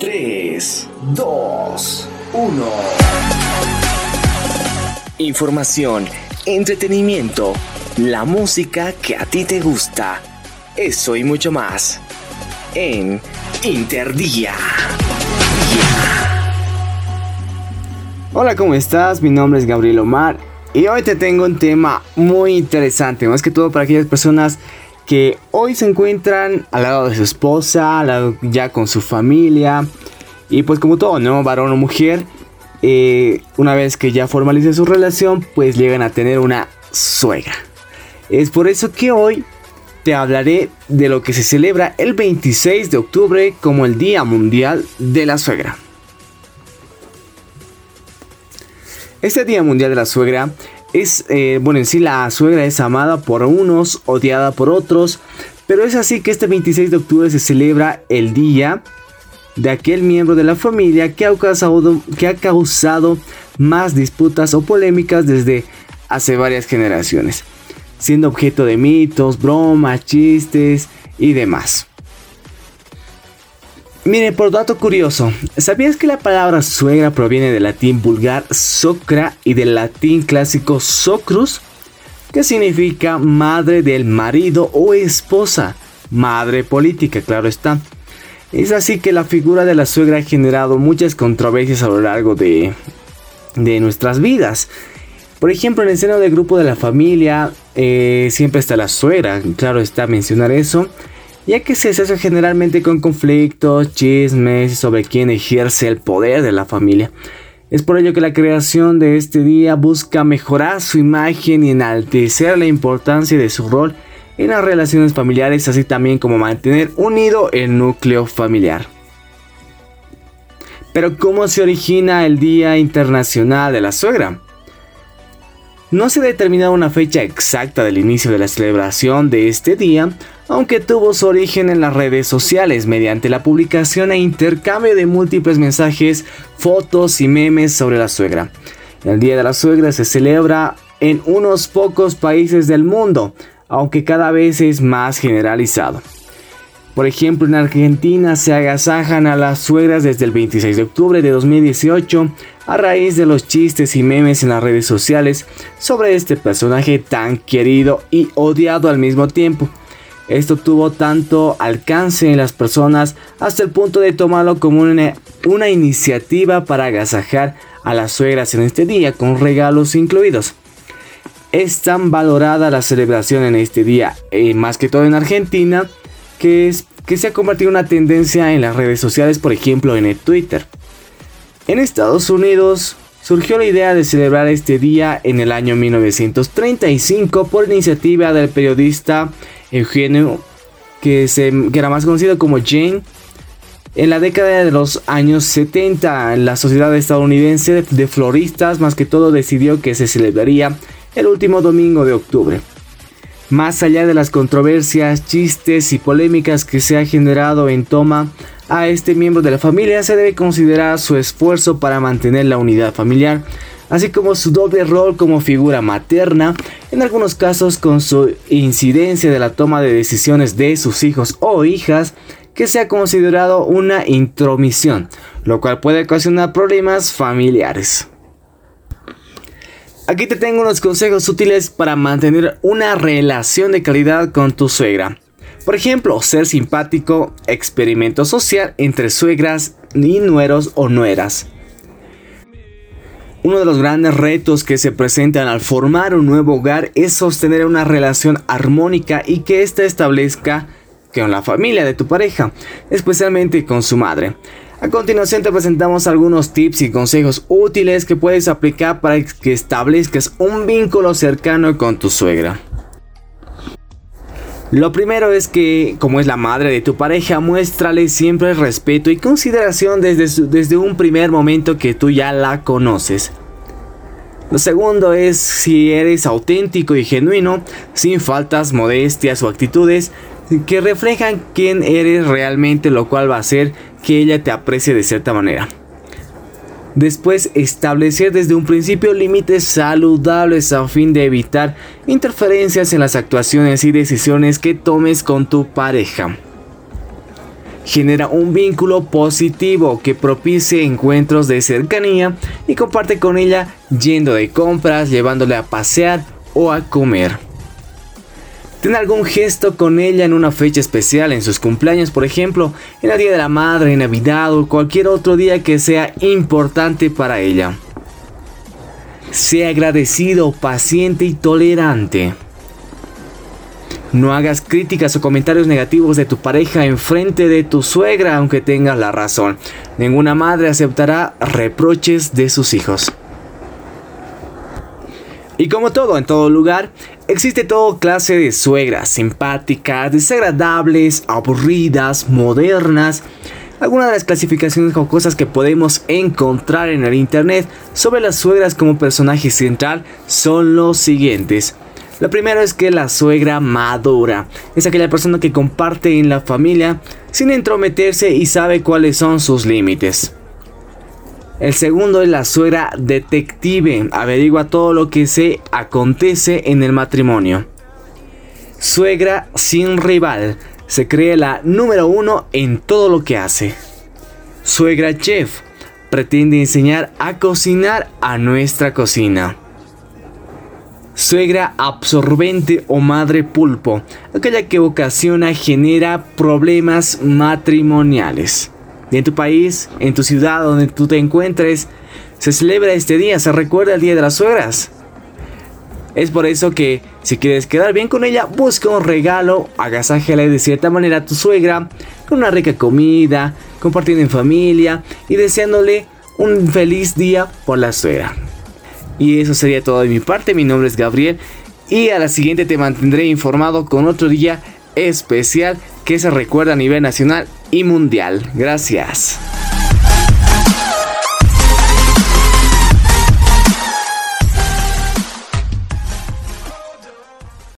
3, 2, 1. Información, entretenimiento, la música que a ti te gusta. Eso y mucho más. En Interdía. Hola, ¿cómo estás? Mi nombre es Gabriel Omar y hoy te tengo un tema muy interesante, más que todo para aquellas personas que hoy se encuentran al lado de su esposa, ya con su familia. Y pues como todo, ¿no? Varón o mujer, eh, una vez que ya formalicen su relación, pues llegan a tener una suegra. Es por eso que hoy te hablaré de lo que se celebra el 26 de octubre como el Día Mundial de la Suegra. Este Día Mundial de la Suegra es, eh, bueno, en sí la suegra es amada por unos, odiada por otros, pero es así que este 26 de octubre se celebra el día de aquel miembro de la familia que ha causado, que ha causado más disputas o polémicas desde hace varias generaciones, siendo objeto de mitos, bromas, chistes y demás. Mire, por dato curioso, ¿sabías que la palabra suegra proviene del latín vulgar socra y del latín clásico socrus? Que significa madre del marido o esposa, madre política, claro está. Es así que la figura de la suegra ha generado muchas controversias a lo largo de, de nuestras vidas. Por ejemplo, en el seno del grupo de la familia eh, siempre está la suegra, claro está mencionar eso ya que se asocia generalmente con conflictos, chismes sobre quién ejerce el poder de la familia. Es por ello que la creación de este día busca mejorar su imagen y enaltecer la importancia de su rol en las relaciones familiares, así también como mantener unido el núcleo familiar. Pero ¿cómo se origina el Día Internacional de la Suegra? No se ha determinado una fecha exacta del inicio de la celebración de este día, aunque tuvo su origen en las redes sociales mediante la publicación e intercambio de múltiples mensajes, fotos y memes sobre la suegra. El Día de la Suegra se celebra en unos pocos países del mundo, aunque cada vez es más generalizado. Por ejemplo, en Argentina se agasajan a las suegras desde el 26 de octubre de 2018 a raíz de los chistes y memes en las redes sociales sobre este personaje tan querido y odiado al mismo tiempo. Esto tuvo tanto alcance en las personas hasta el punto de tomarlo como una, una iniciativa para agasajar a las suegras en este día con regalos incluidos. Es tan valorada la celebración en este día, eh, más que todo en Argentina, que, que se ha convertido en una tendencia en las redes sociales, por ejemplo en el Twitter. En Estados Unidos surgió la idea de celebrar este día en el año 1935 por iniciativa del periodista Eugenio, que, se, que era más conocido como Jane. En la década de los años 70, la sociedad estadounidense de floristas más que todo decidió que se celebraría el último domingo de octubre. Más allá de las controversias, chistes y polémicas que se ha generado en toma a este miembro de la familia, se debe considerar su esfuerzo para mantener la unidad familiar, así como su doble rol como figura materna, en algunos casos con su incidencia de la toma de decisiones de sus hijos o hijas, que se ha considerado una intromisión, lo cual puede ocasionar problemas familiares. Aquí te tengo unos consejos útiles para mantener una relación de calidad con tu suegra. Por ejemplo, ser simpático, experimento social entre suegras y nueros o nueras. Uno de los grandes retos que se presentan al formar un nuevo hogar es sostener una relación armónica y que ésta establezca con la familia de tu pareja, especialmente con su madre. A continuación te presentamos algunos tips y consejos útiles que puedes aplicar para que establezcas un vínculo cercano con tu suegra. Lo primero es que, como es la madre de tu pareja, muéstrale siempre respeto y consideración desde, desde un primer momento que tú ya la conoces. Lo segundo es si eres auténtico y genuino, sin faltas, modestias o actitudes que reflejan quién eres realmente, lo cual va a hacer que ella te aprecie de cierta manera. Después, establecer desde un principio límites saludables a fin de evitar interferencias en las actuaciones y decisiones que tomes con tu pareja. genera un vínculo positivo que propicie encuentros de cercanía y comparte con ella yendo de compras, llevándole a pasear o a comer. Ten algún gesto con ella en una fecha especial, en sus cumpleaños, por ejemplo, en el Día de la Madre, en Navidad o cualquier otro día que sea importante para ella. Sea agradecido, paciente y tolerante. No hagas críticas o comentarios negativos de tu pareja en frente de tu suegra aunque tengas la razón. Ninguna madre aceptará reproches de sus hijos. Y como todo en todo lugar, existe toda clase de suegras simpáticas, desagradables, aburridas, modernas. Algunas de las clasificaciones o cosas que podemos encontrar en el internet sobre las suegras como personaje central son los siguientes. Lo primero es que la suegra madura es aquella persona que comparte en la familia sin entrometerse y sabe cuáles son sus límites. El segundo es la suegra detective, averigua todo lo que se acontece en el matrimonio. Suegra sin rival, se cree la número uno en todo lo que hace. Suegra chef, pretende enseñar a cocinar a nuestra cocina. Suegra absorbente o madre pulpo, aquella que ocasiona genera problemas matrimoniales. En tu país, en tu ciudad donde tú te encuentres, se celebra este día, se recuerda el Día de las Suegras. Es por eso que si quieres quedar bien con ella, busca un regalo, agasájale de cierta manera a tu suegra, con una rica comida, compartiendo en familia y deseándole un feliz día por la suegra. Y eso sería todo de mi parte. Mi nombre es Gabriel. Y a la siguiente te mantendré informado con otro día especial que se recuerda a nivel nacional y mundial. Gracias.